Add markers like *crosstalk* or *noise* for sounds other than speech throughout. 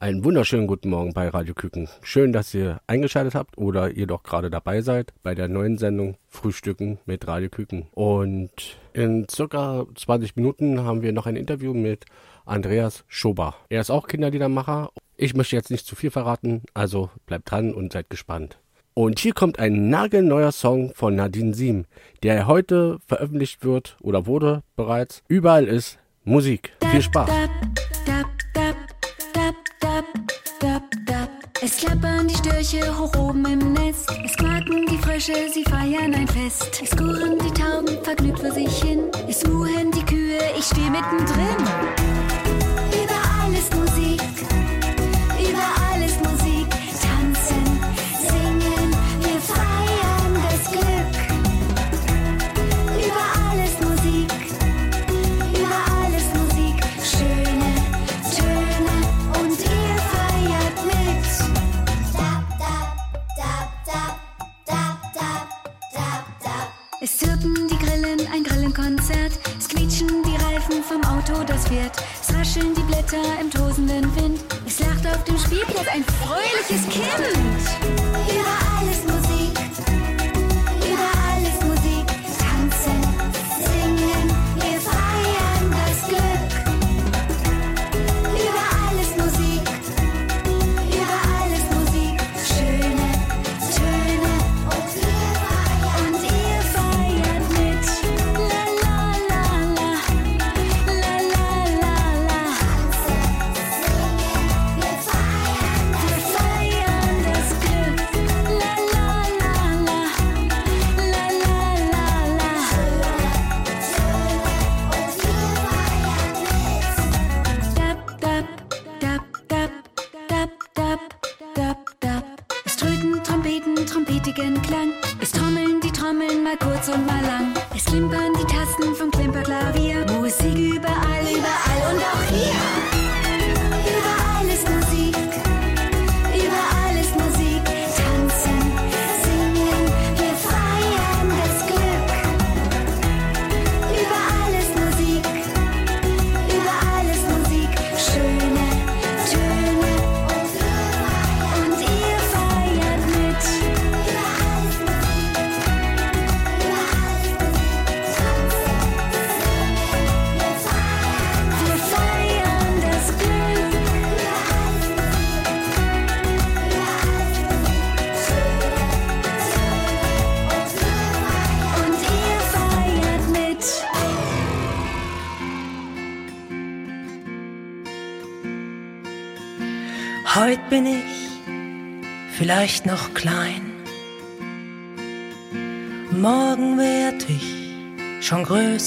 Einen wunderschönen guten Morgen bei Radio Küken. Schön, dass ihr eingeschaltet habt oder ihr doch gerade dabei seid bei der neuen Sendung Frühstücken mit Radio Küken. Und in circa 20 Minuten haben wir noch ein Interview mit Andreas Schober. Er ist auch Kinderliedermacher. Ich möchte jetzt nicht zu viel verraten, also bleibt dran und seid gespannt. Und hier kommt ein nagelneuer Song von Nadine Siem, der heute veröffentlicht wird oder wurde bereits. Überall ist Musik. Viel Spaß. Störche hoch oben im Nest. Es quaken die Frösche, sie feiern ein Fest. Es kurren die Tauben vergnügt vor sich hin. Es muhen die Kühe, ich steh mittendrin. Vom Auto, das fährt. Es rascheln die Blätter im tosenden Wind. Es lacht auf dem Spielplatz ein fröhliches Kind. Überall ist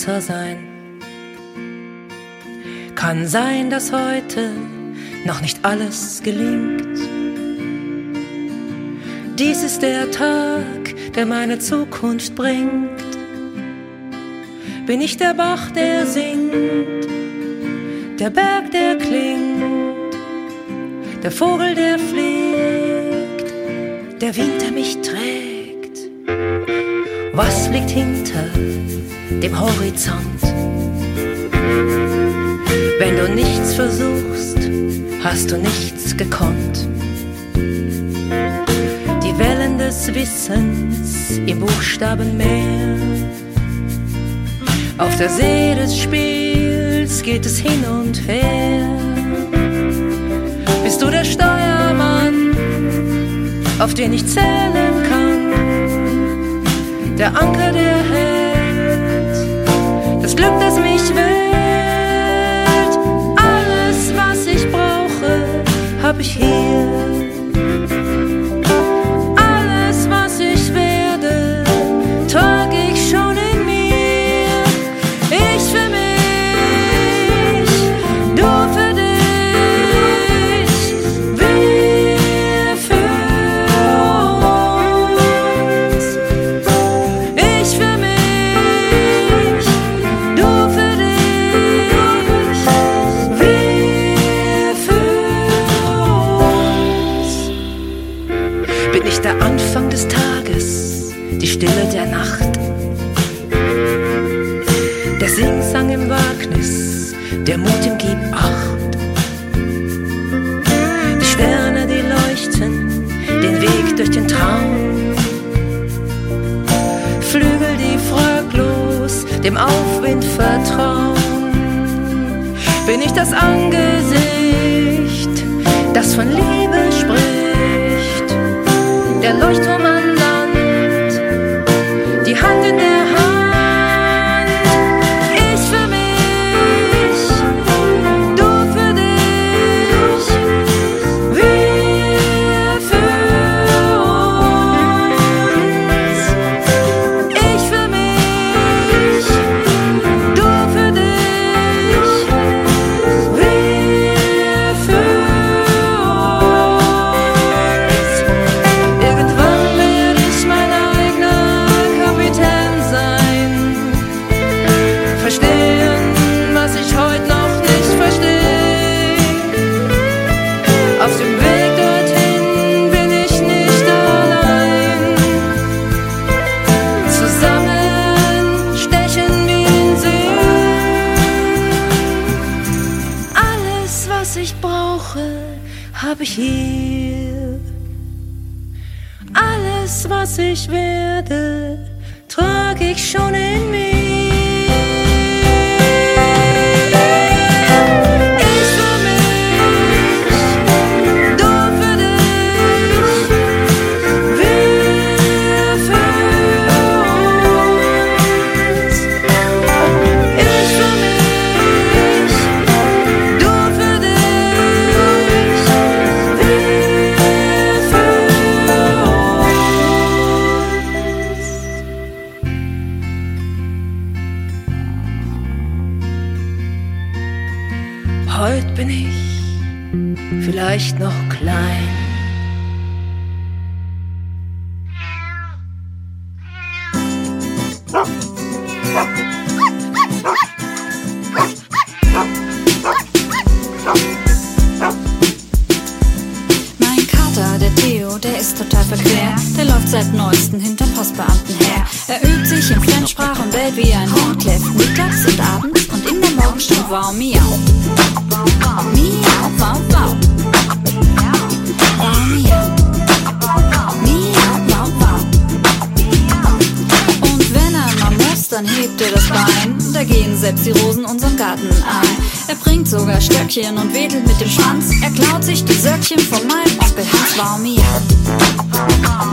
größer sein. Kann sein, dass heute noch nicht alles gelingt. Dies ist der Tag, der meine Zukunft bringt. Bin ich der Bach, der singt, der Berg, der klingt, der Vogel, der fliegt, der Wind, der mich trägt. Liegt hinter dem Horizont? Wenn du nichts versuchst, hast du nichts gekonnt. Die Wellen des Wissens im Buchstabenmeer. Auf der See des Spiels geht es hin und her. Bist du der Steuermann, auf den ich zählen kann? Der Anker, der hält, das Glück, das mich wählt. Alles, was ich brauche, hab ich hier. Bin ich das Angesicht, das von Liebe Söckchen und wedelt mit dem Schwanz. Er klaut sich die Söckchen von meinem Onkel Hans. Wow, Mia.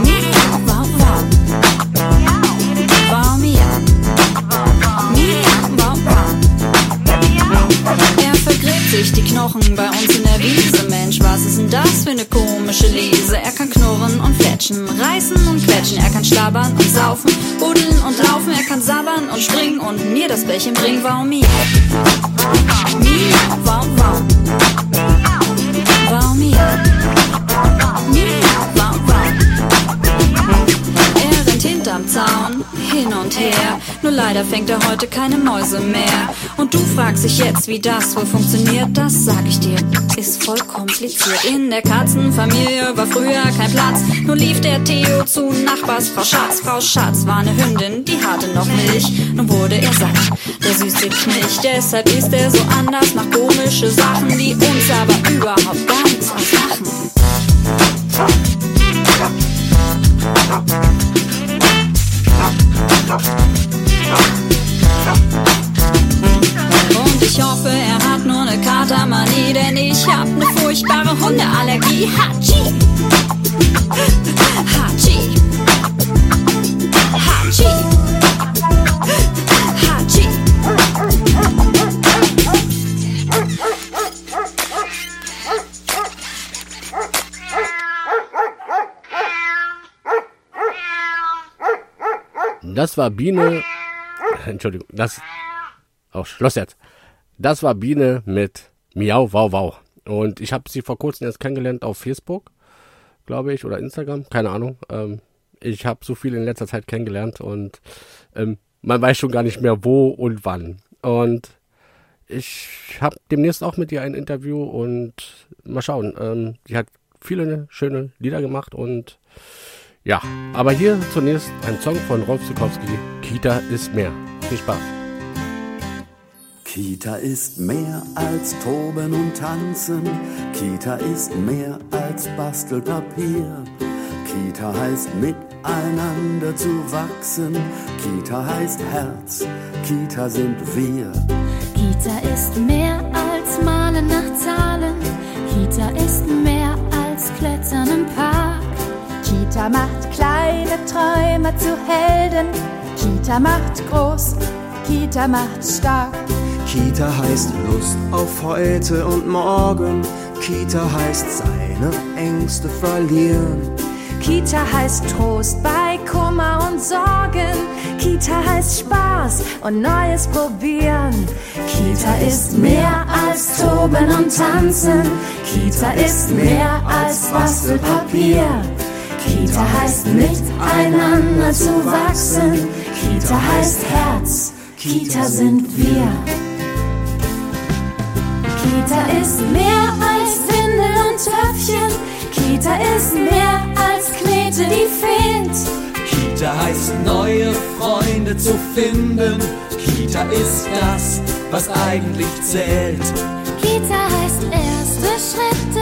Mia, wow, wow. Wow, sich die Knochen bei uns in der Wiese. Mensch, was ist denn das für eine komische Lese? Er kann knurren und fletschen, reißen und quetschen. Er kann schlabbern und saufen, buddeln und laufen. Er kann sabbern und springen und mir das Bällchen bringen. Wow, Mia. Mia, wow, wow. Wow, Mia. Hinterm Zaun, hin und her. Nur leider fängt er heute keine Mäuse mehr. Und du fragst dich jetzt, wie das wohl funktioniert. Das sag ich dir, ist voll kompliziert. In der Katzenfamilie war früher kein Platz. Nur lief der Theo zu Nachbars Frau Schatz. Frau Schatz war eine Hündin, die hatte noch Milch. Nun wurde er satt, der süße Knilch. Deshalb ist er so anders, macht komische Sachen, die uns aber überhaupt gar nichts ausmachen. Und ich hoffe, er hat nur eine Katermanie, denn ich hab ne furchtbare Hundeallergie. Hatschi! Hatschi! Hatschi! Das war Biene. Entschuldigung, das. Oh, Schluss jetzt. Das war Biene mit Miau Wow Wow. Und ich habe sie vor kurzem erst kennengelernt auf Facebook, glaube ich, oder Instagram, keine Ahnung. Ähm, ich habe so viel in letzter Zeit kennengelernt und ähm, man weiß schon gar nicht mehr wo und wann. Und ich habe demnächst auch mit ihr ein Interview und mal schauen. Ähm, die hat viele schöne Lieder gemacht und ja, aber hier zunächst ein Song von Rolf Zukowski, Kita ist mehr. Viel Spaß. Kita ist mehr als Toben und Tanzen, Kita ist mehr als Bastelpapier. Kita heißt miteinander zu wachsen. Kita heißt Herz. Kita sind wir. Kita ist mehr als Malen nach Zahlen. Kita ist mehr Kita macht kleine Träume zu Helden. Kita macht groß. Kita macht stark. Kita heißt Lust auf heute und morgen. Kita heißt seine Ängste verlieren. Kita heißt Trost bei Kummer und Sorgen. Kita heißt Spaß und Neues probieren. Kita ist mehr als Toben und Tanzen. Kita ist mehr als Bastelpapier. Kita heißt miteinander zu wachsen. Kita heißt Herz. Kita sind wir. Kita ist mehr als Windel und Töpfchen. Kita ist mehr als Knete, die fehlt. Kita heißt neue Freunde zu finden. Kita ist das, was eigentlich zählt. Kita heißt erste Schritte.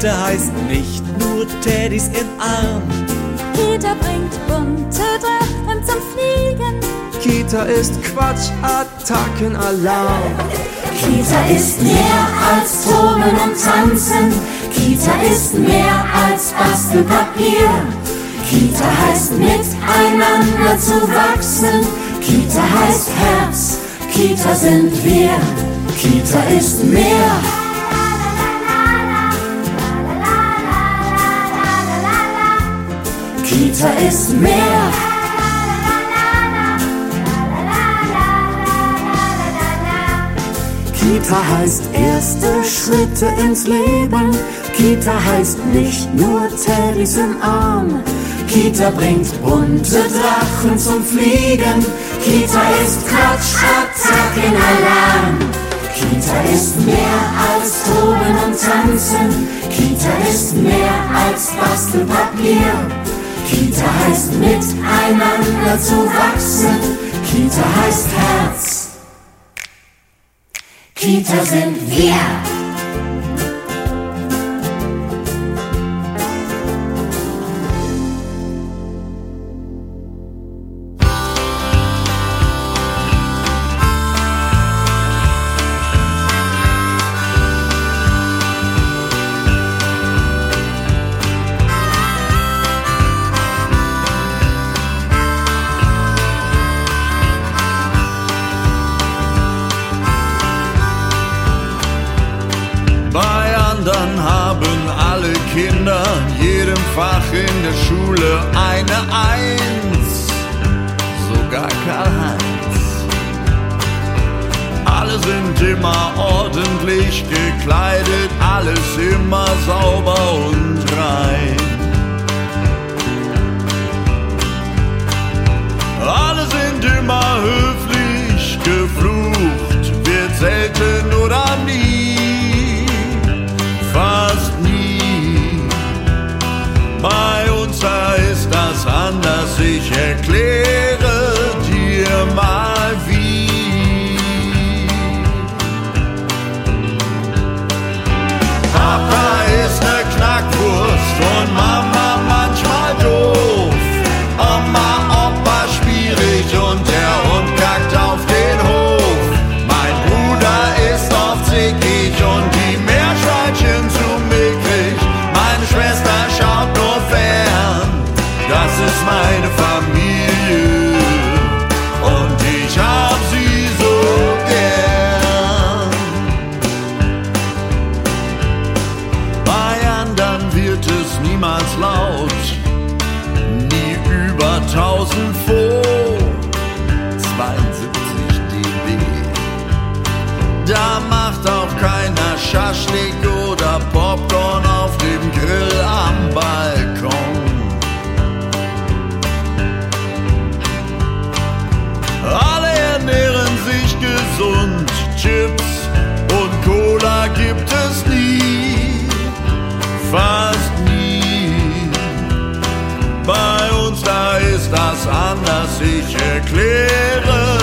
Kita heißt nicht nur Teddys im Arm. Kita bringt bunte Drachen zum Fliegen. Kita ist Quatsch, Attacken, Alarm. Kita ist mehr als Toben und Tanzen. Kita ist mehr als Bastelpapier. Kita heißt miteinander zu wachsen. Kita heißt Herz. Kita sind wir. Kita ist mehr. Kita ist mehr. Kita heißt erste Schritte ins Leben. Kita heißt nicht nur Teddys im Arm. Kita bringt bunte Drachen zum Fliegen. Kita ist Quatsch, Attacken, Alarm. Kita ist mehr als Toben und Tanzen. Kita ist mehr als Bastelpapier. Kita heißt miteinander zu wachsen. Kita heißt Herz. Kita sind wir. Immer ordentlich gekleidet, alles immer sauber und rein. Alle sind immer höflich, geflucht wird selten oder nie, fast nie. Bei uns da ist das anders, ich erkläre anders, ich erkläre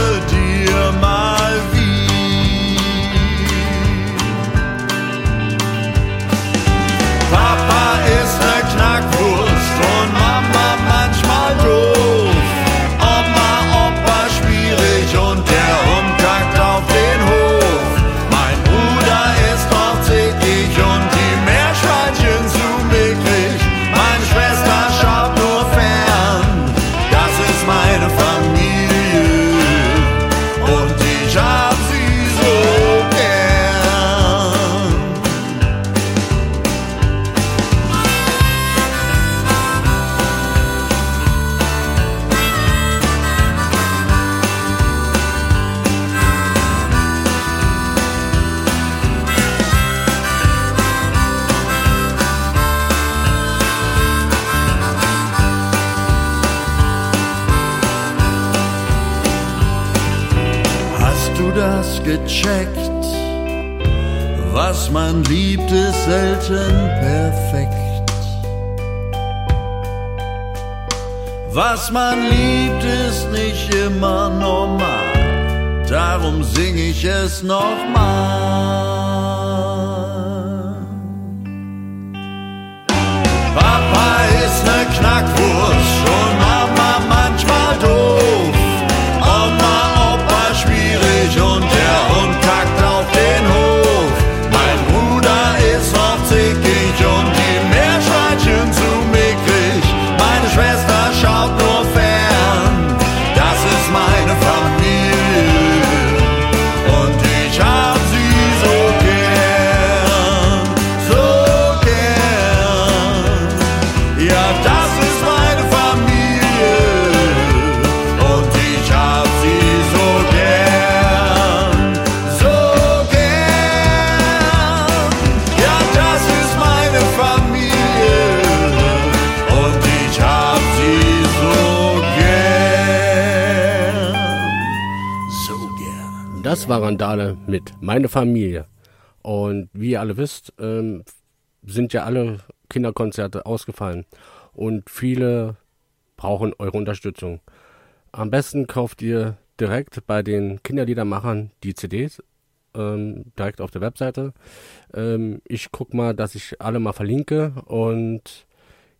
Randale mit Meine Familie. Und wie ihr alle wisst, ähm, sind ja alle Kinderkonzerte ausgefallen. Und viele brauchen eure Unterstützung. Am besten kauft ihr direkt bei den Kinderliedermachern die CDs, ähm, direkt auf der Webseite. Ähm, ich guck mal, dass ich alle mal verlinke und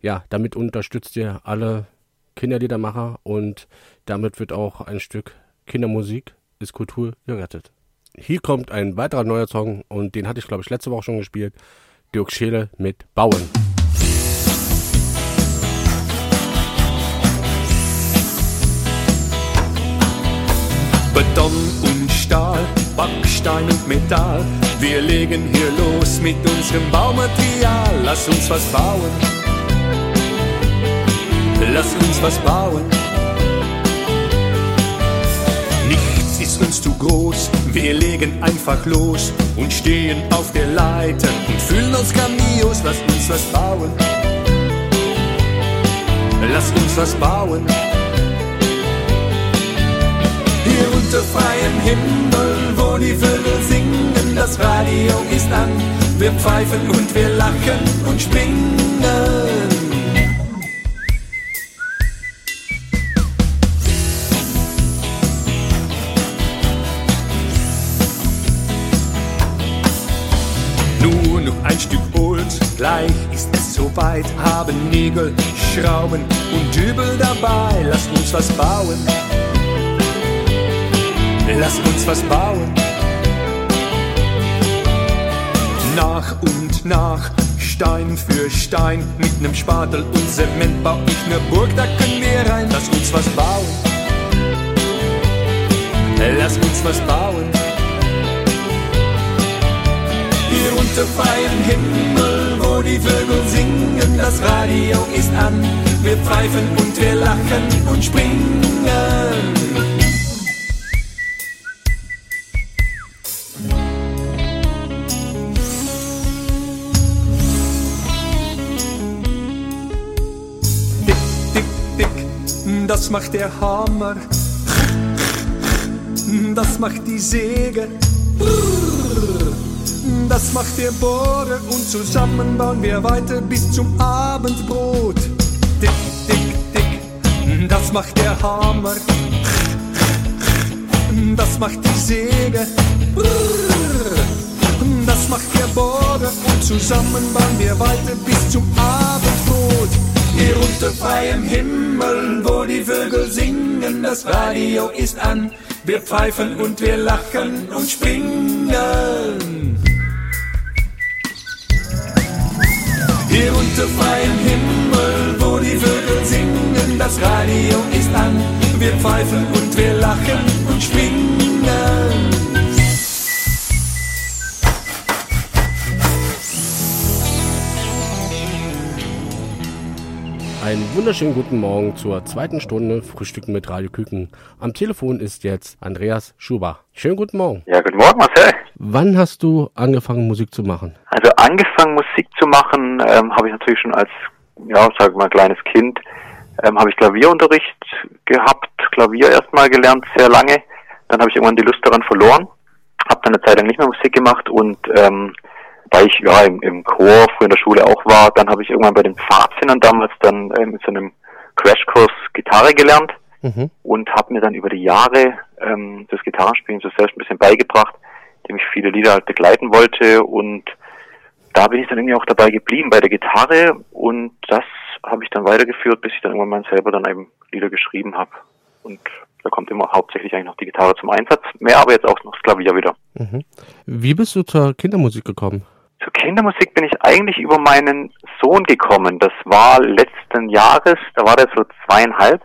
ja, damit unterstützt ihr alle Kinderliedermacher und damit wird auch ein Stück Kindermusik ist Kultur gerettet. Hier kommt ein weiterer neuer Song und den hatte ich glaube ich letzte Woche schon gespielt. Dirk Scheele mit Bauen. Beton und Stahl, Backstein und Metall. Wir legen hier los mit unserem Baumaterial. Lass uns was bauen. Lass uns was bauen. Ist uns zu groß. Wir legen einfach los und stehen auf der Leiter und fühlen uns grandios. Lass uns was bauen. Lass uns was bauen. Hier unter freiem Himmel, wo die Vögel singen, das Radio ist an. Wir pfeifen und wir lachen und springen. Nur noch ein Stück Holz, gleich ist es soweit. Haben Nägel, Schrauben und Dübel dabei. Lass uns was bauen. Lass uns was bauen. Nach und nach, Stein für Stein, mit nem Spatel und Zement bau ich ne Burg, da können wir rein. Lass uns was bauen. Lass uns was bauen. Unter freiem Himmel, wo die Vögel singen, das Radio ist an. Wir pfeifen und wir lachen und springen. Dick, dick, dick, das macht der Hammer. Das macht die Säge. Das macht der Bohrer und zusammen bauen wir weiter bis zum Abendbrot. Dick, dick, dick, das macht der Hammer. Das macht die Säge. Das macht der Bohrer und zusammen bauen wir weiter bis zum Abendbrot. Hier unter freiem Himmel, wo die Vögel singen, das Radio ist an. Wir pfeifen und wir lachen und springen. Hier unter freiem Himmel, wo die Vögel singen, das Radio ist an. Wir pfeifen und wir lachen und springen. Einen wunderschönen guten Morgen zur zweiten Stunde Frühstücken mit Radio Küken. Am Telefon ist jetzt Andreas Schuber. Schönen guten Morgen. Ja, guten Morgen, Marcel. Wann hast du angefangen Musik zu machen? Also angefangen Musik zu machen ähm, habe ich natürlich schon als, ja, sag mal, kleines Kind. Ähm, habe ich Klavierunterricht gehabt, Klavier erstmal gelernt, sehr lange. Dann habe ich irgendwann die Lust daran verloren. habe dann eine Zeit lang nicht mehr Musik gemacht und ähm, weil ich ja im, im Chor früher in der Schule auch war, dann habe ich irgendwann bei den Pfadfindern damals dann äh, mit so einem Crashkurs Gitarre gelernt Mhm. und habe mir dann über die Jahre ähm, das Gitarrenspielen so selbst ein bisschen beigebracht, indem ich viele Lieder halt begleiten wollte und da bin ich dann irgendwie auch dabei geblieben bei der Gitarre und das habe ich dann weitergeführt, bis ich dann irgendwann mal selber dann eben Lieder geschrieben habe und da kommt immer hauptsächlich eigentlich noch die Gitarre zum Einsatz, mehr aber jetzt auch noch das Klavier wieder. Mhm. Wie bist du zur Kindermusik gekommen? Zur Kindermusik bin ich eigentlich über meinen Sohn gekommen. Das war letzten Jahres, da war der so zweieinhalb.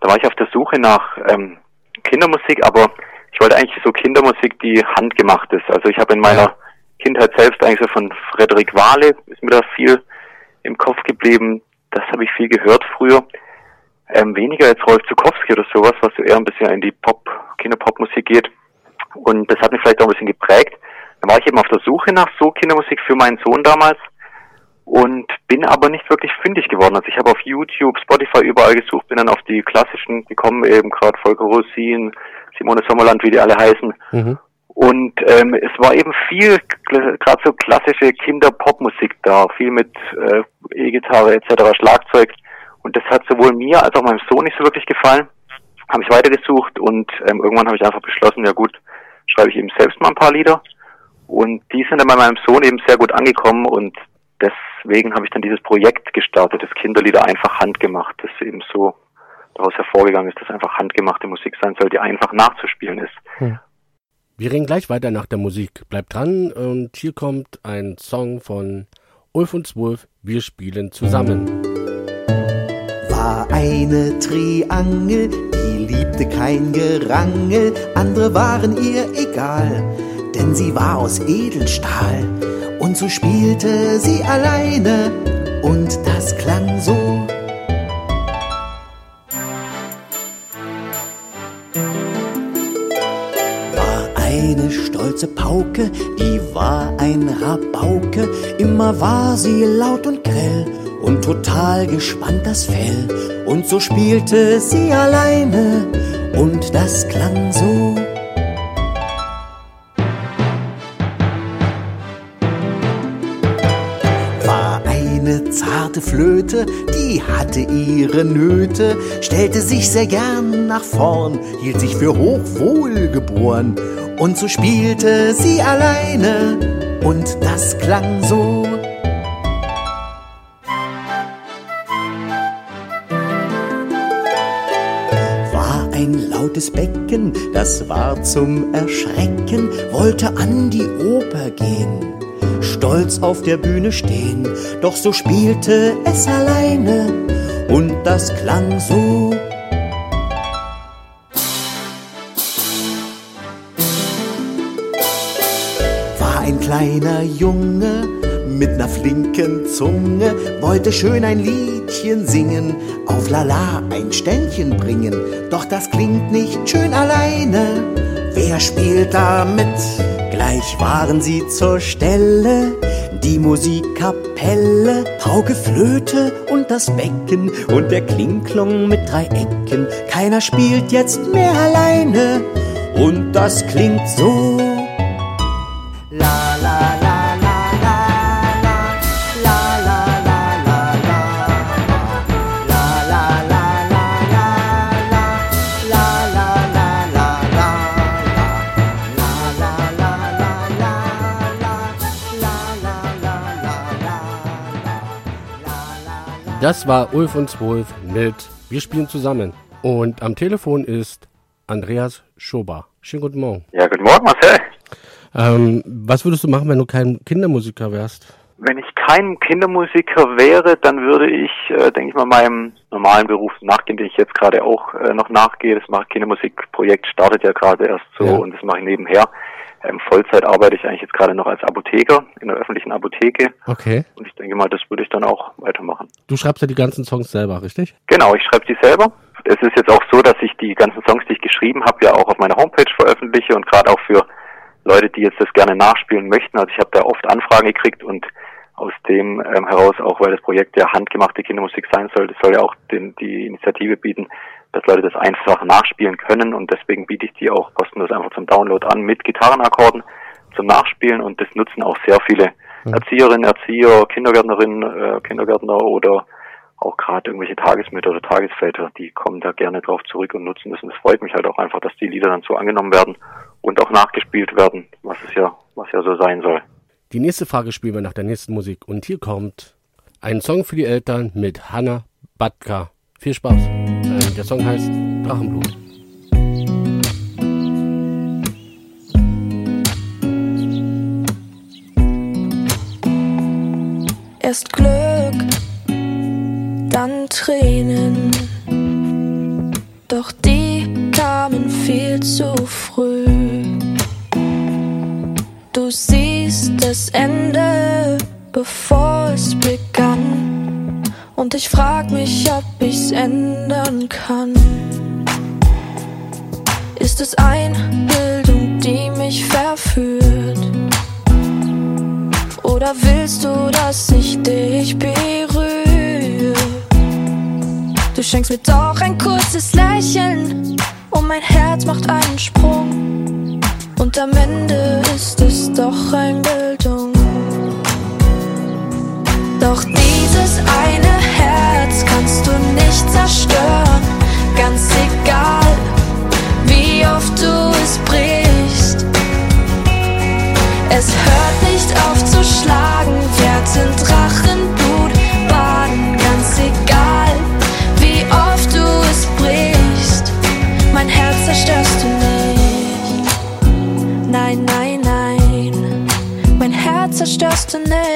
Da war ich auf der Suche nach ähm, Kindermusik, aber ich wollte eigentlich so Kindermusik, die handgemacht ist. Also ich habe in meiner Kindheit selbst eigentlich so von Frederik Wahle, ist mir da viel im Kopf geblieben. Das habe ich viel gehört früher. Ähm, weniger jetzt Rolf Zukowski oder sowas, was so eher ein bisschen in die Pop, Kinderpopmusik geht. Und das hat mich vielleicht auch ein bisschen geprägt. Dann war ich eben auf der Suche nach so Kindermusik für meinen Sohn damals und bin aber nicht wirklich fündig geworden. Also ich habe auf YouTube, Spotify überall gesucht, bin dann auf die klassischen gekommen, eben gerade Volker Rosin, Simone Sommerland, wie die alle heißen. Mhm. Und ähm, es war eben viel, gerade so klassische Kinderpopmusik da, viel mit äh, E-Gitarre etc., Schlagzeug. Und das hat sowohl mir als auch meinem Sohn nicht so wirklich gefallen. Habe ich weitergesucht und ähm, irgendwann habe ich einfach beschlossen, ja gut, schreibe ich eben selbst mal ein paar Lieder. Und die sind dann bei meinem Sohn eben sehr gut angekommen und deswegen habe ich dann dieses Projekt gestartet, das Kinderlieder einfach handgemacht, das eben so daraus hervorgegangen ist, dass einfach handgemachte Musik sein soll, die einfach nachzuspielen ist. Hm. Wir reden gleich weiter nach der Musik. Bleibt dran und hier kommt ein Song von Ulf und Zwölf. Wir spielen zusammen. War eine Triangel, die liebte kein Gerangel, andere waren ihr egal, denn sie war aus Edelstahl. Und so spielte sie alleine und das klang so. War eine stolze Pauke, die war ein Rabauke, immer war sie laut und grell und total gespannt das Fell. Und so spielte sie alleine und das klang so. War eine zarte Flöte, die hatte ihre Nöte, stellte sich sehr gern nach vorn, hielt sich für hochwohlgeboren. Und so spielte sie alleine und das klang so. war ein lautes Becken, das war zum Erschrecken, wollte an die Oper gehen, stolz auf der Bühne stehen, doch so spielte es alleine und das klang so. War ein kleiner Junge mit ner flinken Zunge, wollte schön ein Liedchen singen, auf Lala ein Ständchen bringen, doch das klingt nicht schön alleine. Wer spielt da mit? Gleich waren sie zur Stelle, die Musikkapelle, Pauke, Flöte und das Becken und der Klingklong mit drei Ecken. Keiner spielt jetzt mehr alleine und das klingt so. Das war Ulf und Zwölf mit Wir spielen zusammen. Und am Telefon ist Andreas Schober. Schönen guten Morgen. Ja, guten Morgen, Marcel. Ähm, was würdest du machen, wenn du kein Kindermusiker wärst? Wenn ich kein Kindermusiker wäre, dann würde ich, äh, denke ich mal, meinem normalen Beruf nachgehen, den ich jetzt gerade auch äh, noch nachgehe. Das Kindermusikprojekt startet ja gerade erst so Ja. und das mache ich nebenher. Ähm, Vollzeit arbeite ich eigentlich jetzt gerade noch als Apotheker in der öffentlichen Apotheke Okay. und ich denke mal, das würde ich dann auch weitermachen. Du schreibst ja die ganzen Songs selber, richtig? Genau, ich schreibe die selber. Es ist jetzt auch so, dass ich die ganzen Songs, die ich geschrieben habe, ja auch auf meiner Homepage veröffentliche und gerade auch für Leute, die jetzt das gerne nachspielen möchten. Also ich habe da oft Anfragen gekriegt und aus dem ähm, heraus, auch weil das Projekt ja handgemachte Kindermusik sein soll, das soll ja auch den, die Initiative bieten, dass Leute das einfach nachspielen können und deswegen biete ich die auch kostenlos einfach zum Download an mit Gitarrenakkorden zum Nachspielen und das nutzen auch sehr viele Erzieherinnen, Erzieher, Kindergärtnerinnen, äh, Kindergärtner oder auch gerade irgendwelche Tagesmütter oder Tagesväter, die kommen da gerne drauf zurück und nutzen das. Und es freut mich halt auch einfach, dass die Lieder dann so angenommen werden und auch nachgespielt werden, was es ja, was ja so sein soll. Die nächste Frage spielen wir nach der nächsten Musik. Und hier kommt ein Song für die Eltern mit Hanna Batka. Viel Spaß. Äh, der Song heißt Drachenblut. Erst Glück, dann Tränen. Doch die kamen viel zu früh. Du siehst das Ende, bevor es begann. Und ich frag mich, ob ich's ändern kann. Ist es Einbildung, die mich verführt? Oder willst du, dass ich dich berühre? Du schenkst mir doch ein kurzes Lächeln und mein Herz macht einen Sprung. Und am Ende ist es doch Einbildung. Doch dieses eine Kannst du nicht zerstören. Ganz egal, wie oft du es brichst. Es hört nicht auf zu schlagen, wird in Drachenblut baden. Ganz egal, wie oft du es brichst. Mein Herz zerstörst du nicht. Nein, nein, nein. Mein Herz zerstörst du nicht.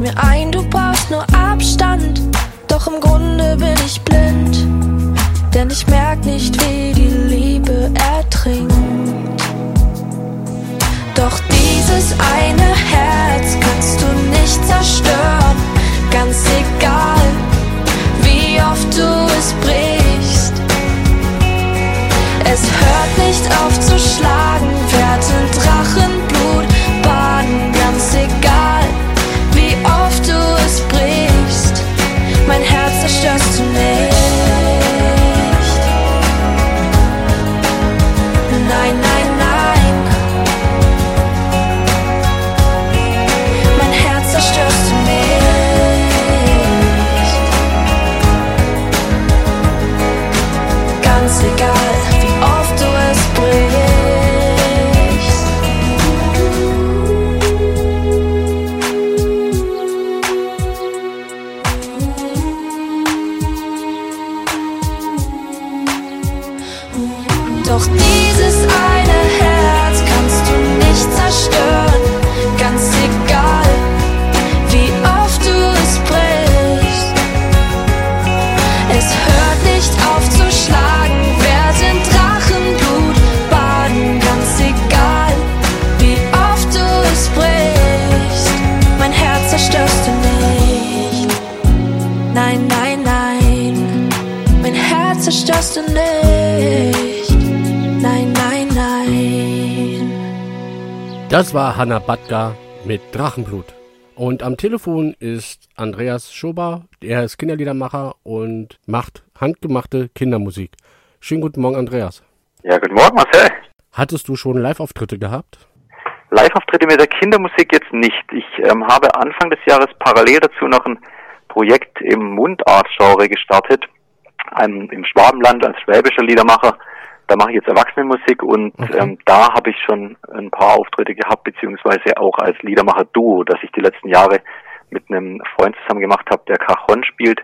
Mir ein, du brauchst nur Abstand. Doch im Grunde bin ich blind. Denn ich merk nicht, wie die Liebe ertrinkt. Doch dieses eine Herz kannst du nicht zerstören. Ganz egal, wie oft du es brichst. Es hört nicht auf zu schlagen, Das war Hanna Batka mit Drachenblut. Und am Telefon ist Andreas Schober. Er ist Kinderliedermacher und macht handgemachte Kindermusik. Schönen guten Morgen, Andreas. Ja, guten Morgen, Marcel. Hattest du schon Live-Auftritte gehabt? Live-Auftritte mit der Kindermusik jetzt nicht. Ich ähm, habe Anfang des Jahres parallel dazu noch ein Projekt im Mundart-Genre gestartet, ähm, im Schwabenland als schwäbischer Liedermacher. Da mache ich jetzt Erwachsenenmusik und ähm, da habe ich schon ein paar Auftritte gehabt, beziehungsweise auch als Liedermacher-Duo, das ich die letzten Jahre mit einem Freund zusammen gemacht habe, der Cajon spielt.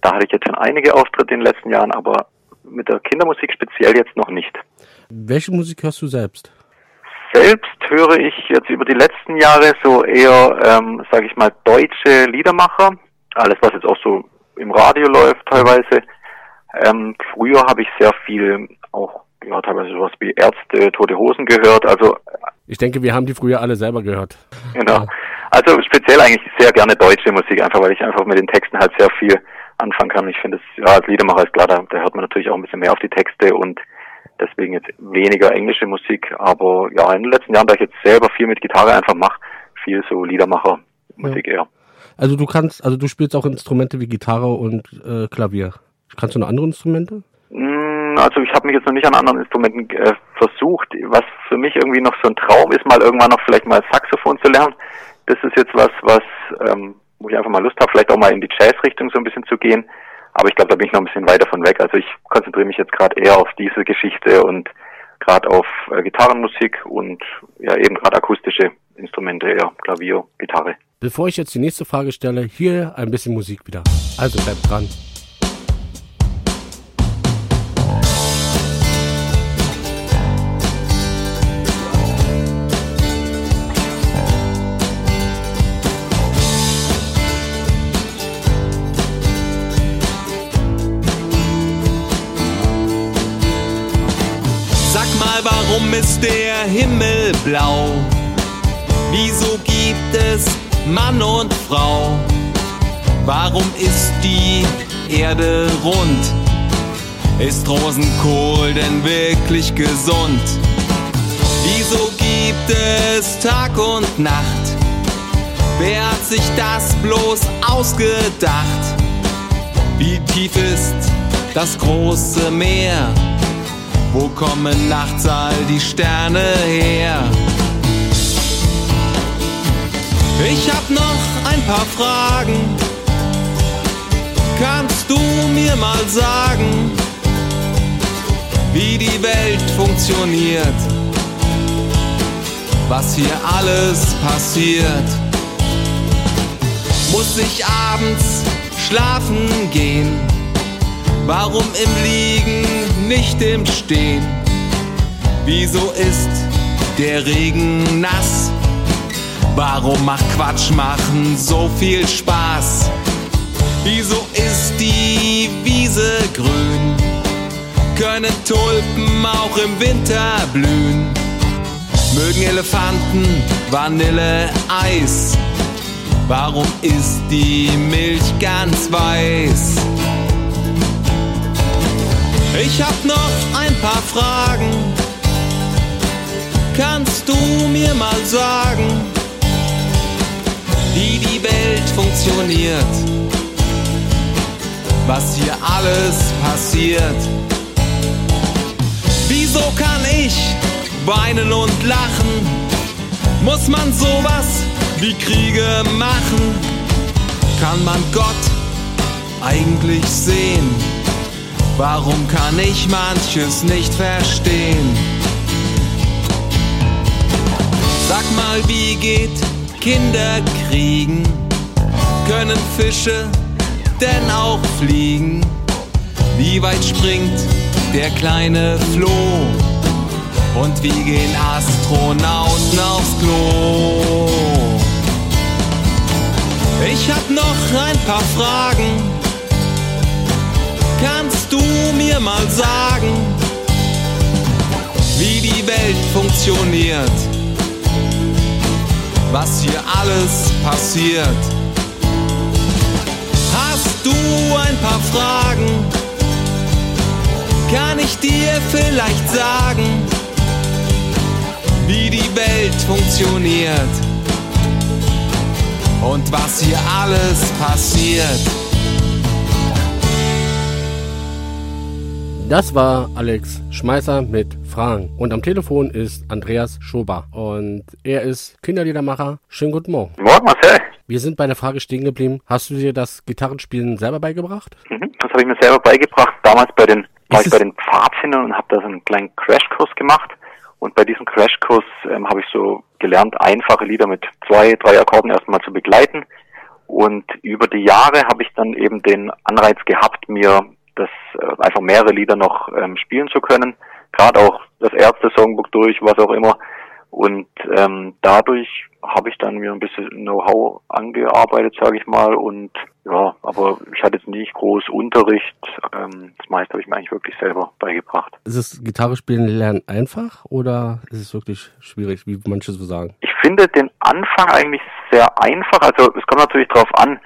Da hatte ich jetzt schon einige Auftritte in den letzten Jahren, aber mit der Kindermusik speziell jetzt noch nicht. Welche Musik hörst du selbst? Selbst höre ich jetzt über die letzten Jahre so eher, ähm, sage ich mal, deutsche Liedermacher. Alles, was jetzt auch so im Radio läuft teilweise. Ähm, früher habe ich sehr viel auch, ja, teilweise sowas wie Ärzte, Tote Hosen gehört. Also, Ich denke, wir haben die früher alle selber gehört. genau. Also speziell eigentlich sehr gerne deutsche Musik, einfach weil ich einfach mit den Texten halt sehr viel anfangen kann. Ich finde es, ja, als Liedermacher ist klar, da, da hört man natürlich auch ein bisschen mehr auf die Texte und deswegen jetzt weniger englische Musik. Aber ja, in den letzten Jahren, da ich jetzt selber viel mit Gitarre einfach mache, viel so Liedermacher-Musik Ja. eher. Also du kannst, also du spielst auch Instrumente wie Gitarre und äh, Klavier. Kannst du noch andere Instrumente? Also ich habe mich jetzt noch nicht an anderen Instrumenten äh, versucht. Was für mich irgendwie noch so ein Traum ist, mal irgendwann noch vielleicht mal Saxophon zu lernen. Das ist jetzt was, was ähm, wo ich einfach mal Lust habe, vielleicht auch mal in die Jazz-Richtung so ein bisschen zu gehen. Aber ich glaube, da bin ich noch ein bisschen weiter von weg. Also ich konzentriere mich jetzt gerade eher auf diese Geschichte und gerade auf äh, Gitarrenmusik und ja eben gerade akustische Instrumente, eher Klavier, Gitarre. Bevor ich jetzt die nächste Frage stelle, hier ein bisschen Musik wieder. Also bleibt dran. Mal, warum ist der Himmel blau? Wieso gibt es Mann und Frau? Warum ist die Erde rund? Ist Rosenkohl denn wirklich gesund? Wieso gibt es Tag und Nacht? Wer hat sich das bloß ausgedacht? Wie tief ist das große Meer? Wo kommen nachts all die Sterne her? Ich hab noch ein paar Fragen. Kannst du mir mal sagen, wie die Welt funktioniert? Was hier alles passiert? Muss ich abends schlafen gehen? Warum im Liegen, nicht im Stehen? Wieso ist der Regen nass? Warum macht Quatsch machen so viel Spaß? Wieso ist die Wiese grün? Können Tulpen auch im Winter blühen? Mögen Elefanten Vanilleeis? Warum ist die Milch ganz weiß? Ich hab noch ein paar Fragen. Kannst du mir mal sagen, wie die Welt funktioniert? Was hier alles passiert? Wieso kann ich weinen und lachen? Muss man sowas wie Kriege machen? Kann man Gott eigentlich sehen? Warum kann ich manches nicht verstehen? Sag mal, wie geht Kinderkriegen? Können Fische denn auch fliegen? Wie weit springt der kleine Floh? Und wie gehen Astronauten aufs Klo? Ich hab noch ein paar Fragen. Kannst du mir mal sagen, wie die Welt funktioniert? Was hier alles passiert? Hast du ein paar Fragen? Kann ich dir vielleicht sagen, wie die Welt funktioniert? Und was hier alles passiert? Das war Alex Schmeißer mit Fragen. Und am Telefon ist Andreas Schober. Und er ist Kinderliedermacher. Schönen guten Morgen. Morgen, Marcel. Wir sind bei der Frage stehen geblieben. Hast du dir das Gitarrenspielen selber beigebracht? Mhm, das habe ich mir selber beigebracht. Damals bei den, war ich bei den Pfadfindern und habe da so einen kleinen Crashkurs gemacht. Und bei diesem Crashkurs ähm, habe ich so gelernt, einfache Lieder mit zwei, drei Akkorden erstmal zu begleiten. Und über die Jahre habe ich dann eben den Anreiz gehabt, mir das äh, einfach mehrere Lieder noch ähm, spielen zu können. Gerade auch das Ärzte-Songbook durch, was auch immer. Und ähm, dadurch habe ich dann mir ein bisschen Know-how angearbeitet, sage ich mal. Und ja, aber ich hatte jetzt nicht groß Unterricht. Ähm, das meiste habe ich mir eigentlich wirklich selber beigebracht. Ist es Gitarre spielen lernen einfach oder ist es wirklich schwierig, wie manche so sagen? Ich finde den Anfang eigentlich sehr einfach. Also es kommt natürlich drauf an.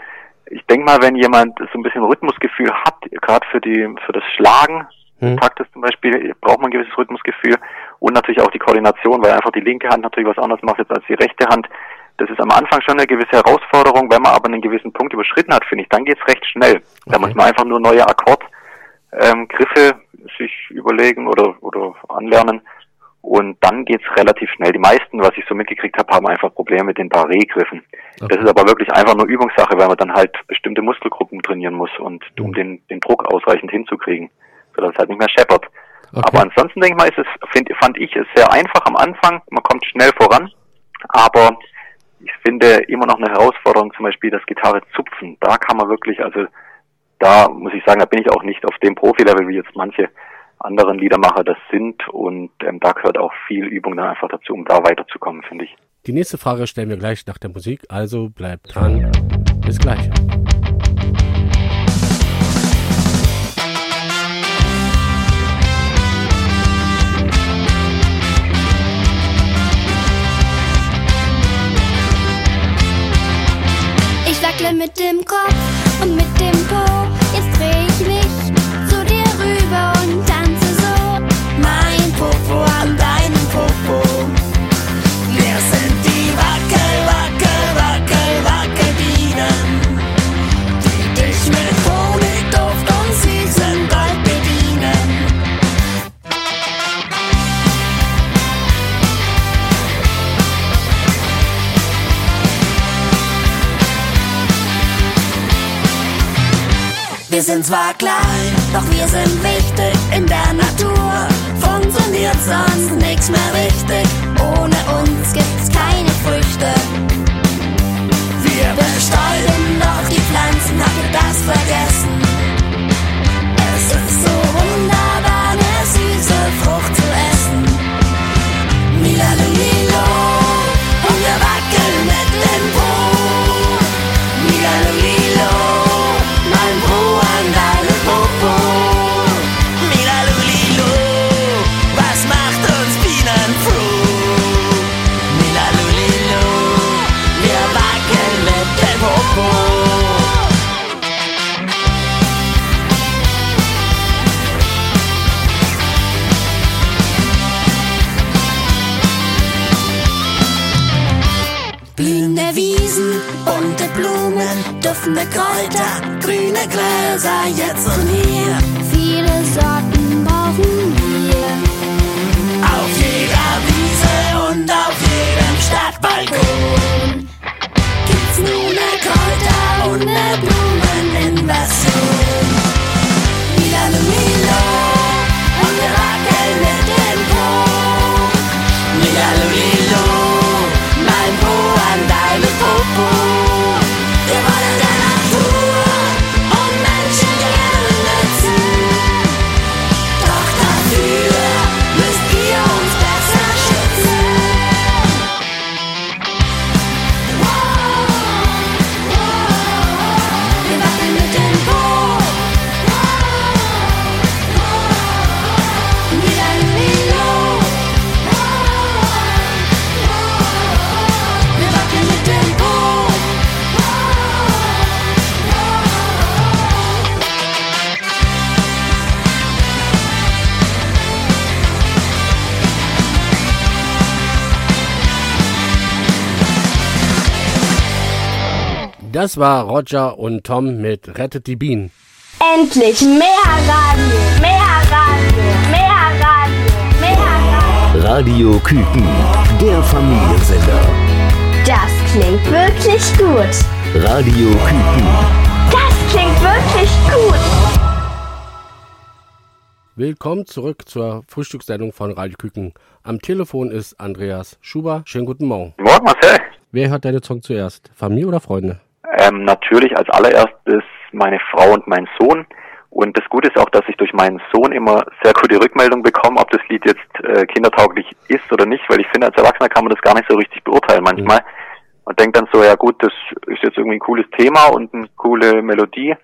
Ich denke mal, wenn jemand so ein bisschen Rhythmusgefühl hat, gerade für die für das Schlagen Hm. Taktes zum Beispiel, braucht man ein gewisses Rhythmusgefühl und natürlich auch die Koordination, weil einfach die linke Hand natürlich was anderes macht jetzt als die rechte Hand. Das ist am Anfang schon eine gewisse Herausforderung, wenn man aber einen gewissen Punkt überschritten hat, finde ich, dann geht's recht schnell. Da muss man einfach nur neue Akkordgriffe ähm, sich überlegen oder, oder anlernen und dann geht's relativ schnell. Die meisten, was ich so mitgekriegt habe, haben einfach Probleme mit den Barré-Griffen. Das ist aber wirklich einfach nur Übungssache, weil man dann halt bestimmte Muskelgruppen trainieren muss und um den, den Druck ausreichend hinzukriegen, sodass es halt nicht mehr scheppert. Aber ansonsten denke ich mal, ist es, find, fand ich es sehr einfach am Anfang. Man kommt schnell voran, aber ich finde immer noch eine Herausforderung, zum Beispiel das Gitarre zupfen. Da kann man wirklich, also da muss ich sagen, da bin ich auch nicht auf dem Profilevel, wie jetzt manche anderen Liedermacher das sind. Und ähm, da gehört auch viel Übung dann einfach dazu, um da weiterzukommen, finde ich. Die nächste Frage stellen wir gleich nach der Musik, also bleibt dran. Bis gleich. Ich wackle mit dem Kopf Wir sind zwar klein, doch wir sind wichtig in der Natur. Funktioniert sonst nichts mehr richtig. Ohne uns gibt's keine Früchte. Wir bestäuben doch die Pflanzen, habt ihr das vergessen? Duftende Kräuter, grüne Gräser jetzt und hier. Viele Sorten brauchen wir. Auf jeder Wiese und auf jedem Stadtbalkon Das war Roger und Tom mit Rettet die Bienen. Endlich mehr Radio, mehr Radio, mehr Radio, mehr Radio. Radio Küken, der Familiensender. Das klingt wirklich gut. Radio Küken, Das klingt wirklich gut. Willkommen zurück zur Frühstückssendung von Radio Küken. Am Telefon ist Andreas Schuber. Schönen guten Morgen. Morgen, Marcel. Wer hört deine Song zuerst? Familie oder Freunde? Ähm, natürlich als allererstes meine Frau und mein Sohn. Und das Gute ist auch, dass ich durch meinen Sohn immer sehr gute Rückmeldung bekomme, ob das Lied jetzt äh, kindertauglich ist oder nicht, weil ich finde, als Erwachsener kann man das gar nicht so richtig beurteilen manchmal. Und denkt dann so, ja gut, das ist jetzt irgendwie ein cooles Thema und eine coole Melodie.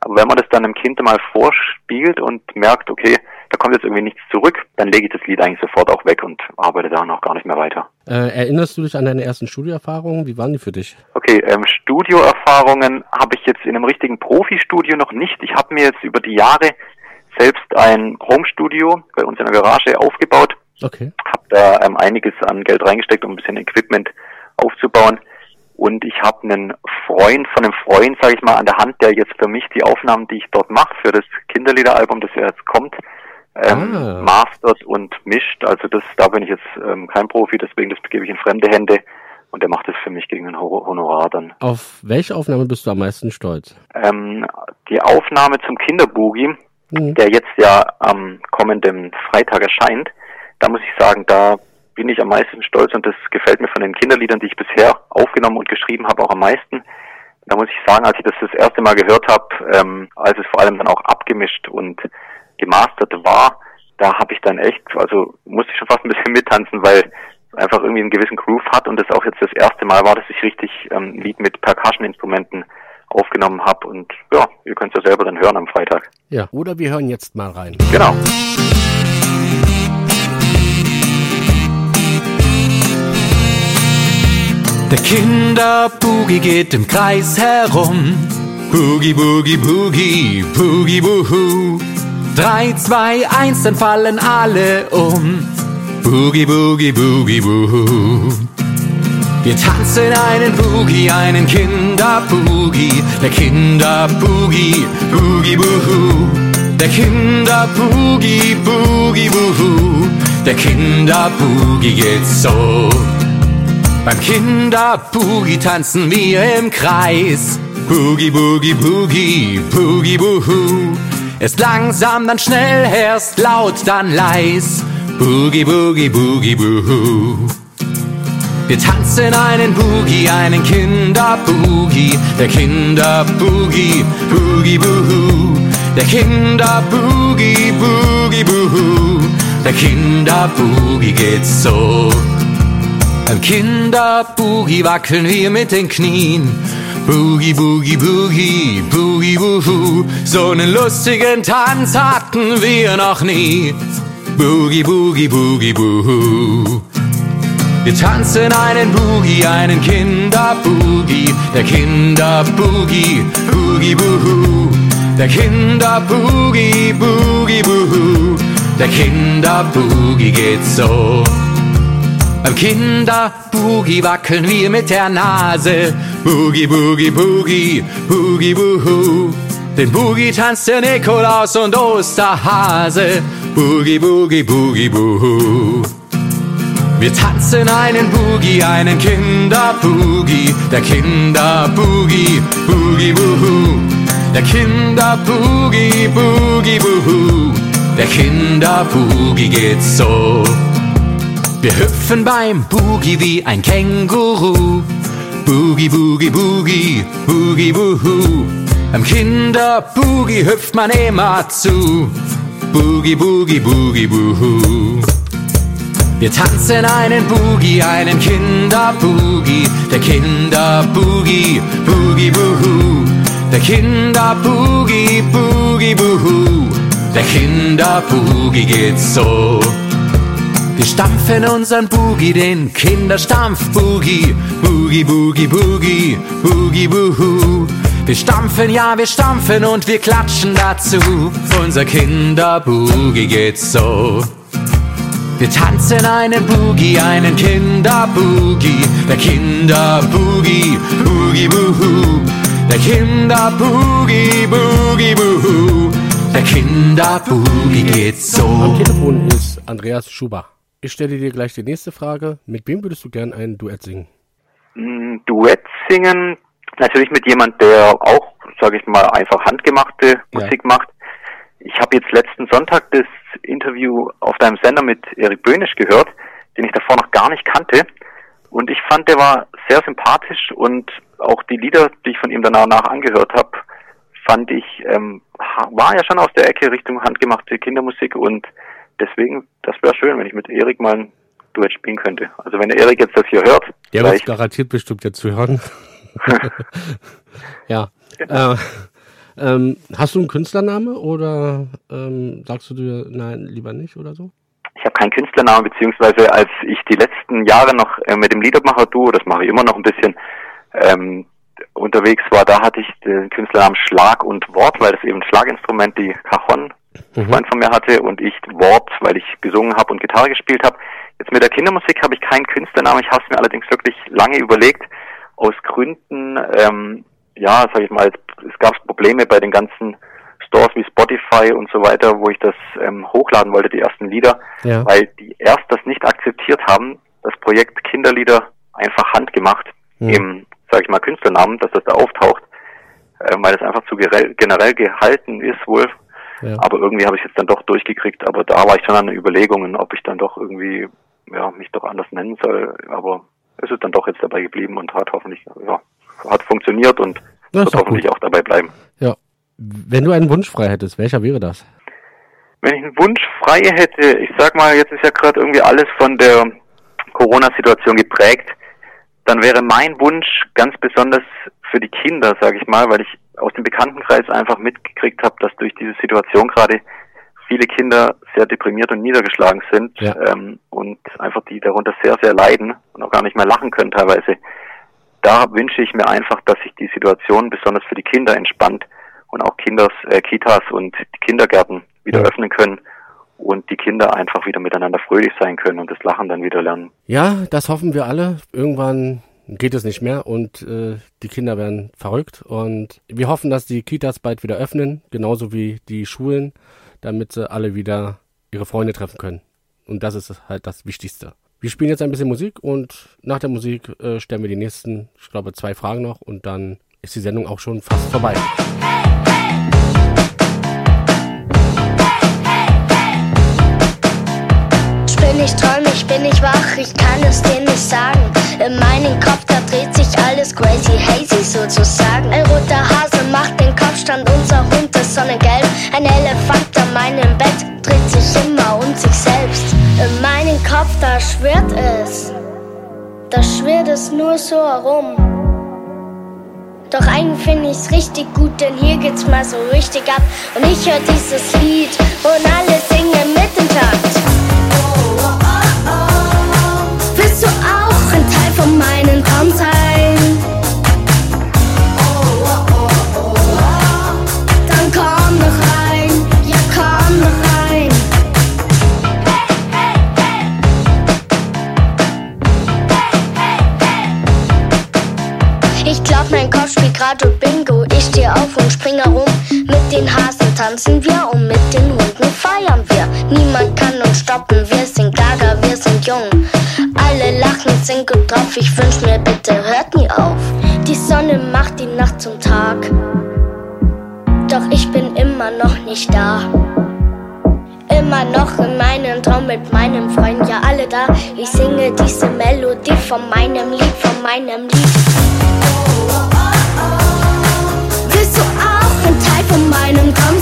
Aber wenn man das dann einem Kind mal vorspielt und merkt, okay, da kommt jetzt irgendwie nichts zurück, dann lege ich das Lied eigentlich sofort auch weg und arbeite da noch gar nicht mehr weiter. Äh, erinnerst du dich an deine ersten Studioerfahrungen? Wie waren die für dich? Okay, ähm, Studioerfahrungen habe ich jetzt in einem richtigen Profi-Studio noch nicht. Ich habe mir jetzt über die Jahre selbst ein Home-Studio bei uns in der Garage aufgebaut. Okay. Habe da ähm, einiges an Geld reingesteckt, um ein bisschen Equipment aufzubauen. Und ich habe einen Freund von einem Freund, sage ich mal, an der Hand, der jetzt für mich die Aufnahmen, die ich dort mache, für das Kinderliederalbum, das ja jetzt kommt, ähm, Ah. mastert und mischt. Also das, da bin ich jetzt ähm, kein Profi, deswegen das gebe ich in fremde Hände und der macht das für mich gegen ein Ho- Honorar dann. Auf welche Aufnahme bist du am meisten stolz? Ähm, die Aufnahme zum Kinderboogie, Mhm. der jetzt ja am kommenden Freitag erscheint, da muss ich sagen, da bin ich am meisten stolz und das gefällt mir von den Kinderliedern, die ich bisher aufgenommen und geschrieben habe, auch am meisten. Da muss ich sagen, als ich das das erste Mal gehört habe, ähm, als es vor allem dann auch abgemischt und gemastert war, da habe ich dann echt, also musste ich schon fast ein bisschen *laughs* mittanzen, weil einfach irgendwie einen gewissen Groove hat und das auch jetzt das erste Mal war, dass ich richtig ähm, Lied mit Percussion-Instrumenten aufgenommen habe und ja, ihr könnt es ja selber dann hören am Freitag. Ja, oder wir hören jetzt mal rein. Genau. Der Kinderboogie geht im Kreis herum. Boogie, boogie, boogie, boogie, boohoo. 3, 2, 1, dann fallen alle um. Boogie, Boogie, Boogie, Boo. Wir tanzen einen Boogie, einen Kinderboogie, der Kinderboogie, Boogie, Boo. Der Kinderboogie, Boogie, Boo. Der Kinderboogie geht so. Beim Kinderboogie tanzen wir im Kreis. Boogie, Boogie, Boogie, Boogie, Boo. Erst langsam, dann schnell, erst laut, dann leis. Boogie, Boogie, Boogie, Boohoo. Wir tanzen einen Boogie, einen Kinderboogie. Der Kinderboogie, Boogie, Boohoo. Der Kinderboogie, Boogie, Boohoo. Der Kinderboogie geht so. Beim Kinderboogie wackeln wir mit den Knien. Boogie, Boogie, Boogie, Boogie, Woohoo. So einen lustigen Tanz hatten wir noch nie. Boogie, Boogie, Boogie, Boohoo. Wir tanzen einen Boogie, einen Kinderboogie. Der Kinderboogie, Boogie, Boohoo. Der Kinderboogie, Boogie, Boohoo. Der Kinderboogie geht so. Beim Kinderboogie wackeln wir mit der Nase. Boogie, Boogie, Boogie, Boogie, Boohoo. Den Boogie tanzt der Nikolaus und Osterhase. Boogie, Boogie, Boogie, Boohoo. Wir tanzen einen Boogie, einen Kinderboogie. Der Kinderboogie, Boogie, Boohoo. Der Kinderboogie, Boogie, Boohoo. Der Kinderboogie geht so. Wir hüpfen beim Boogie wie ein Känguru. Boogie, Boogie, Boogie, Boogie, Boohoo. Beim Kinderboogie hüpft man immer zu. Boogie, Boogie, Boogie, Boohoo. Wir tanzen einen Boogie, einen Kinderboogie. Der Kinderboogie, Boogie, Boohoo. Der Kinderboogie, Boogie, Boohoo. Der Kinderboogie geht so. Wir stampfen unseren Boogie, den Kinderstampf-Boogie. Boogie, Boogie, Boogie, Boogie, Boohoo. Wir stampfen, ja, wir stampfen und wir klatschen dazu. Unser Kinderboogie geht so. Wir tanzen einen Boogie, einen Kinderboogie. Der Kinderboogie, Boogie, Boohoo. Der Kinderboogie, Boogie, Boohoo. Der Kinderboogie geht Am so. Telefon ist Andreas Schuber. Ich stelle dir gleich die nächste Frage. Mit wem würdest du gern ein Duett singen? Mm, Duett singen, natürlich mit jemand, der auch, sage ich mal, einfach handgemachte Musik macht. Ich habe jetzt letzten Sonntag das Interview auf deinem Sender mit Erik Böhnisch gehört, den ich davor noch gar nicht kannte. Und ich fand, der war sehr sympathisch und auch die Lieder, die ich von ihm danach nach angehört habe, fand ich, ähm, war ja schon aus der Ecke Richtung handgemachte Kindermusik und deswegen, das wäre schön, wenn ich mit Erik mal ein Duett spielen könnte. Also wenn der Erik jetzt das hier hört, Der wird garantiert bestimmt jetzt zu hören. *laughs* ja. Äh, Ähm, hast du einen Künstlername oder ähm, sagst du dir, nein, lieber nicht oder so? Ich habe keinen Künstlernamen, beziehungsweise als ich die letzten Jahre noch äh, mit dem Liedermacher-Duo, das mache ich immer noch ein bisschen, ähm, unterwegs war, da hatte ich den Künstlernamen Schlag und Wort, weil das eben ein Schlaginstrument, die Cajon, Mhm. Freund von mir hatte und ich Wort, weil ich gesungen habe und Gitarre gespielt habe. Jetzt mit der Kindermusik habe ich keinen Künstlernamen, ich habe es mir allerdings wirklich lange überlegt, aus Gründen, ähm, ja, sag ich mal, es gab Probleme bei den ganzen Stores wie Spotify und so weiter, wo ich das ähm, hochladen wollte, die ersten Lieder, Ja. weil die erst das nicht akzeptiert haben, das Projekt Kinderlieder einfach handgemacht, Mhm. im, sag ich mal, Künstlernamen, dass das da auftaucht, äh, weil es einfach zu generell gehalten ist wohl. Ja. Aber irgendwie habe ich es jetzt dann doch durchgekriegt, aber da war ich schon an Überlegungen, ob ich dann doch irgendwie, ja, mich doch anders nennen soll, aber es ist dann doch jetzt dabei geblieben und hat hoffentlich, ja, hat funktioniert und ist wird hoffentlich gut. auch dabei bleiben. Ja. Wenn du einen Wunsch frei hättest, welcher wäre das? Wenn ich einen Wunsch frei hätte, ich sag mal, jetzt ist ja gerade irgendwie alles von der Corona-Situation geprägt, dann wäre mein Wunsch ganz besonders für die Kinder, sage ich mal, weil ich aus dem Bekanntenkreis einfach mitgekriegt habe, dass durch diese Situation gerade viele Kinder sehr deprimiert und niedergeschlagen sind Ja. ähm, und einfach die darunter sehr, sehr leiden und auch gar nicht mehr lachen können teilweise. Da wünsche ich mir einfach, dass sich die Situation besonders für die Kinder entspannt und auch Kinders, äh, Kitas und Kindergärten wieder Ja. öffnen können und die Kinder einfach wieder miteinander fröhlich sein können und das Lachen dann wieder lernen. Ja, das hoffen wir alle. Irgendwann geht es nicht mehr und äh, die Kinder werden verrückt. Und wir hoffen, dass die Kitas bald wieder öffnen, genauso wie die Schulen, damit sie alle wieder ihre Freunde treffen können. Und das ist halt das Wichtigste. Wir spielen jetzt ein bisschen Musik und nach der Musik äh, stellen wir die nächsten, ich glaube, zwei Fragen noch und dann ist die Sendung auch schon fast vorbei. Ich bin nicht träum, ich bin nicht wach, ich kann es dir nicht sagen. In meinem Kopf, da dreht sich alles crazy hazy sozusagen. Ein roter Hase macht den Kopfstand, unser Hund ist sonnengelb. Ein Elefant an meinem Bett dreht sich immer um sich selbst. In meinem Kopf, da schwirrt es. Da schwirrt es nur so herum. Doch eigentlich finde ich's richtig gut, denn hier geht's mal so richtig ab. Und ich höre dieses Lied und alle singen mit im Takt. Gerade Bingo. Ich steh auf und spring herum. Mit den Hasen tanzen wir und mit den Hunden feiern wir. Niemand kann uns stoppen, wir sind gaga, wir sind jung. Alle lachen, sind gut drauf. Ich wünsch mir bitte, hört nie auf. Die Sonne macht die Nacht zum Tag. Doch ich bin immer noch nicht da. Immer noch in meinem Traum mit meinem Freund, ja alle da. Ich singe diese Melodie von meinem Lied, von meinem Lied. Ein Teil von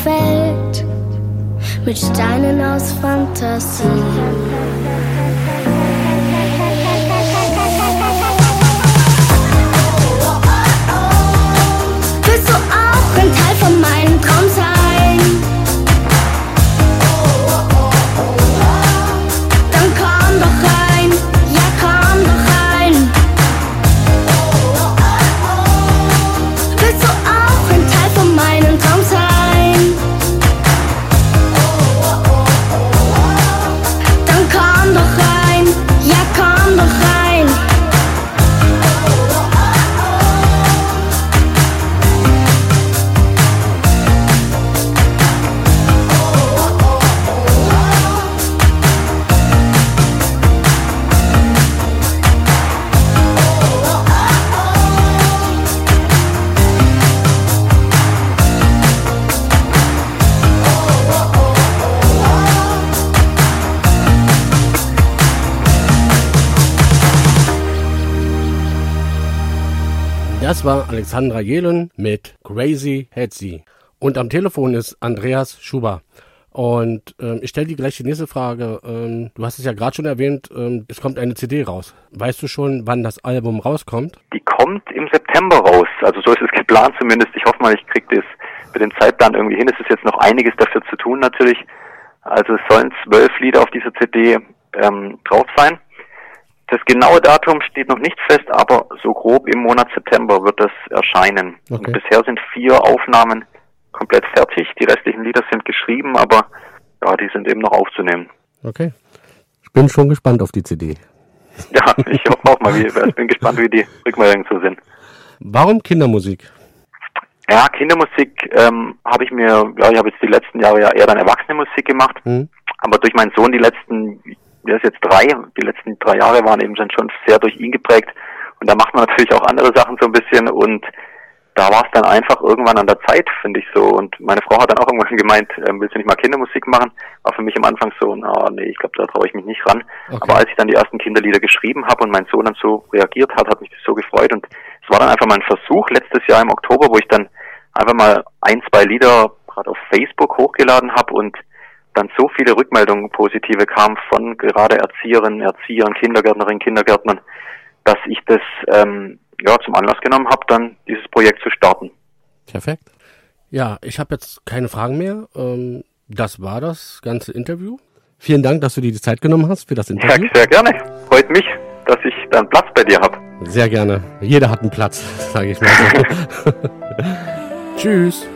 gefällt, mit Steinen aus Fantasie. Das war Alexandra Jelen mit Crazy Hetzy. Und am Telefon ist Andreas Schuber. Und ähm, ich stelle dir gleich die nächste Frage. Ähm, du hast es ja gerade schon erwähnt, ähm, es kommt eine CD raus. Weißt du schon, wann das Album rauskommt? Die kommt im September raus. Also so ist es *laughs* geplant zumindest. Ich hoffe mal, ich kriege das mit dem Zeitplan irgendwie hin. Es ist jetzt noch einiges dafür zu tun natürlich. Also es sollen zwölf Lieder auf dieser CD ähm, drauf sein. Das genaue Datum steht noch nicht fest, aber so grob im Monat September wird das erscheinen. Und Okay. bisher sind vier Aufnahmen komplett fertig. Die restlichen Lieder sind geschrieben, aber ja, die sind eben noch aufzunehmen. Okay. Ich bin schon gespannt auf die CD. *laughs* Ja, ich hoffe auch mal, wie, ich bin gespannt, wie die Rückmeldungen so sind. Warum Kindermusik? Ja, Kindermusik ähm, habe ich mir, ja, ich habe jetzt die letzten Jahre ja eher dann Erwachsene-Musik gemacht, Hm? aber durch meinen Sohn die letzten, der ist jetzt drei, die letzten drei Jahre waren eben dann schon sehr durch ihn geprägt und da macht man natürlich auch andere Sachen so ein bisschen und da war es dann einfach irgendwann an der Zeit, finde ich so. Und meine Frau hat dann auch irgendwann *laughs* gemeint, ähm, willst du nicht mal Kindermusik machen? War für mich am Anfang so, na nee, ich glaube, da traue ich mich nicht ran. Okay. Aber als ich dann die ersten Kinderlieder geschrieben habe und mein Sohn dann so reagiert hat, hat mich das so gefreut. Und es war dann einfach mal ein Versuch letztes Jahr im Oktober, wo ich dann einfach mal ein, zwei Lieder gerade auf Facebook hochgeladen habe und dann so viele Rückmeldungen positive kamen von gerade Erzieherinnen, Erziehern, Kindergärtnerinnen, Kindergärtnern, dass ich das ähm, ja zum Anlass genommen habe, dann dieses Projekt zu starten. Perfekt. Ja, ich habe jetzt keine Fragen mehr. Ähm, das war das ganze Interview. Vielen Dank, dass du dir die Zeit genommen hast für das Ja, Interview. sehr gerne. Freut mich, dass ich dann Platz bei dir habe. Sehr gerne. Jeder hat einen Platz, *laughs* sage ich mal so. *laughs* Tschüss.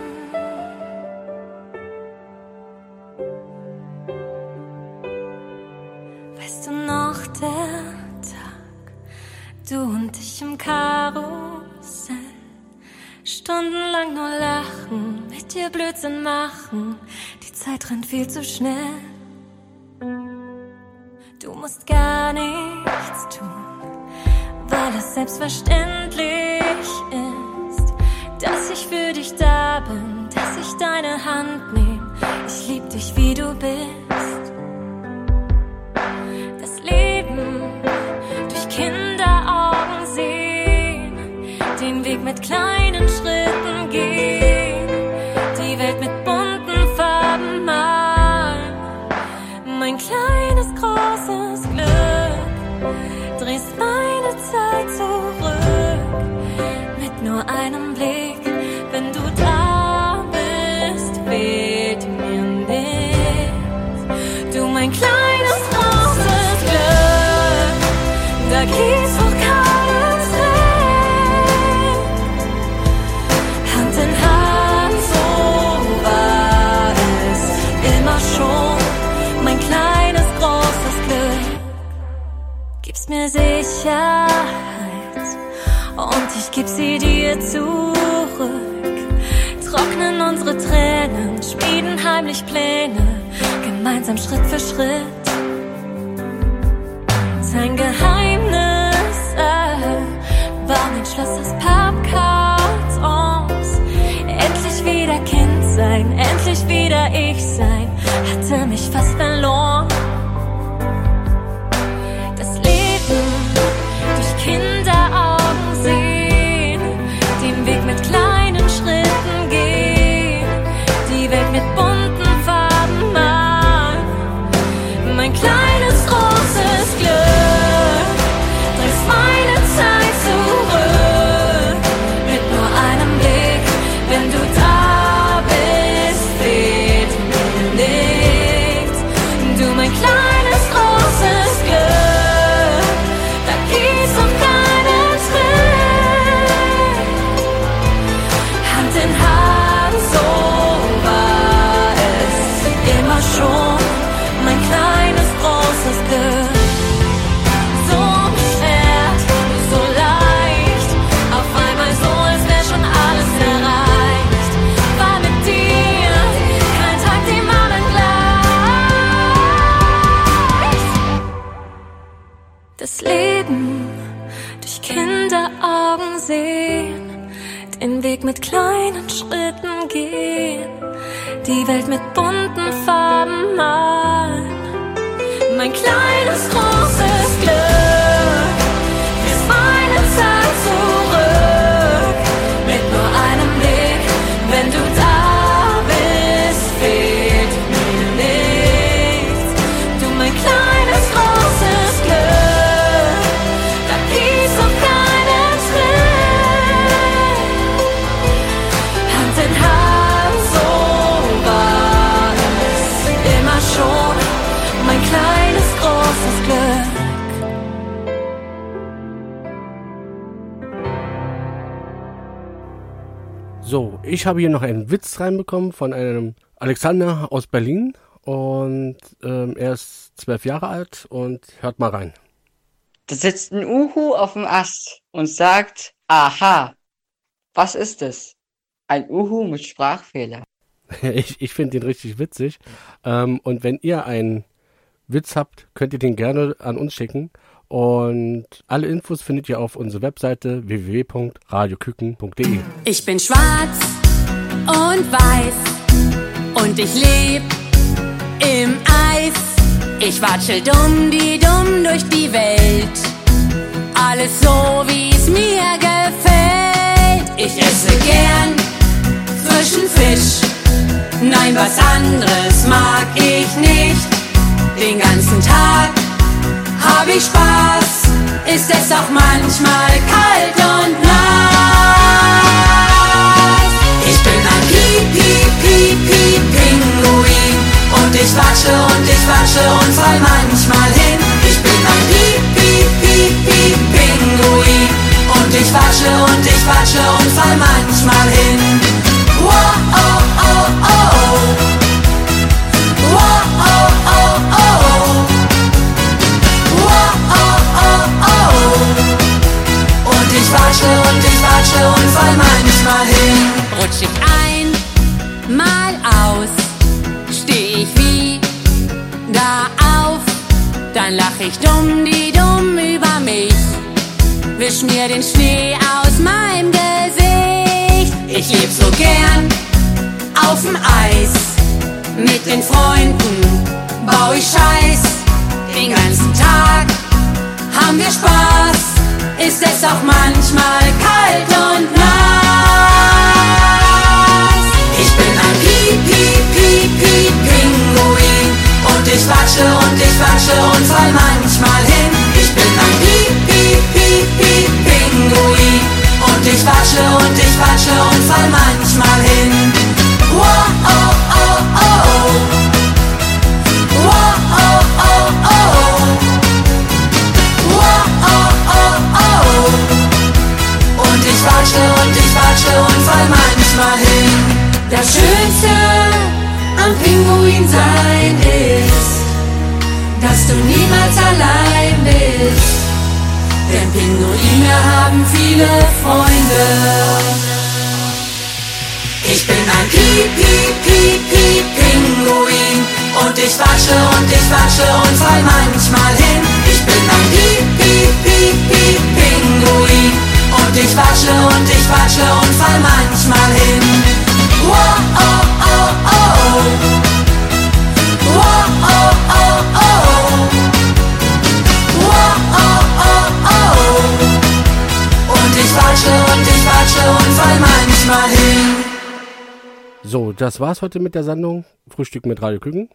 Die Welt mit So, ich habe hier noch einen Witz reinbekommen von einem Alexander aus Berlin und ähm, er ist zwölf Jahre alt und hört mal rein. Da sitzt ein Uhu auf dem Ast und sagt, aha, was ist es? Ein Uhu mit Sprachfehler. *laughs* ich ich finde den richtig witzig. Ähm, und wenn ihr einen Witz habt, könnt ihr den gerne an uns schicken. Und alle Infos findet ihr auf unserer Webseite www.radioküken.de. Ich bin schwarz und weiß und ich leb im Eis. Ich watschel dumm die dumm durch die Welt. Alles so wie es mir gefällt. Ich esse gern frischen Fisch. Nein, was anderes mag ich nicht. Den ganzen Tag hab ich Spaß. Ist es auch manchmal kalt und nass. Ich bin ein Piep, Piep, Piep, Piep, Pinguin. Und ich watsche und ich watsche und fall manchmal hin. Ich bin ein Piep, Piep, Piep, Piep, Pinguin. Und ich watsche und ich watsche und fall manchmal hin. Wow, watsche und ich watsche und fall manchmal hin. Rutsch ich ein, mal aus, steh ich wie da auf, dann lach ich dumm die dumm über mich, wisch mir den Schnee aus meinem Gesicht. Ich leb so gern auf'm Eis, mit den Freunden bau ich Scheiß, den ganzen Tag haben wir Spaß, ist es auch manchmal kalt und nass. Ich bin ein Piep, Piep, Piep, Piep, Pinguin und ich watsche und ich watsche und fall manchmal hin. Ich bin ein Piep, Piep, Piep, Piep, Pinguin und ich watsche und ich watsche und fall manchmal hin. Pinguin sein ist, dass du niemals allein bist. Denn Pinguine haben viele Freunde. Ich bin ein Piep, Piep, Piep, Piep, Pinguin. Und ich watsche und ich watsche und fall manchmal hin. Ich bin ein Piep, Piep, Piep, Piep, Pinguin. Und ich watsche und ich watsche und fall manchmal hin. Wow, oh, oh, oh. Watsche und ich watsche und fall manchmal hin. So, das war's heute mit der Sendung Frühstück mit Radio Küken.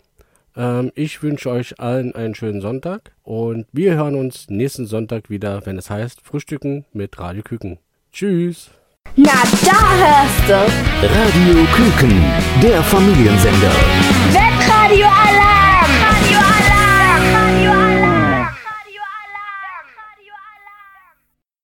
Ähm, ich wünsche euch allen einen schönen Sonntag und wir hören uns nächsten Sonntag wieder, wenn es heißt Frühstücken mit Radio Küken. Tschüss. Na, da hörst du. Radio Küken, der Familiensender. Webradio allein.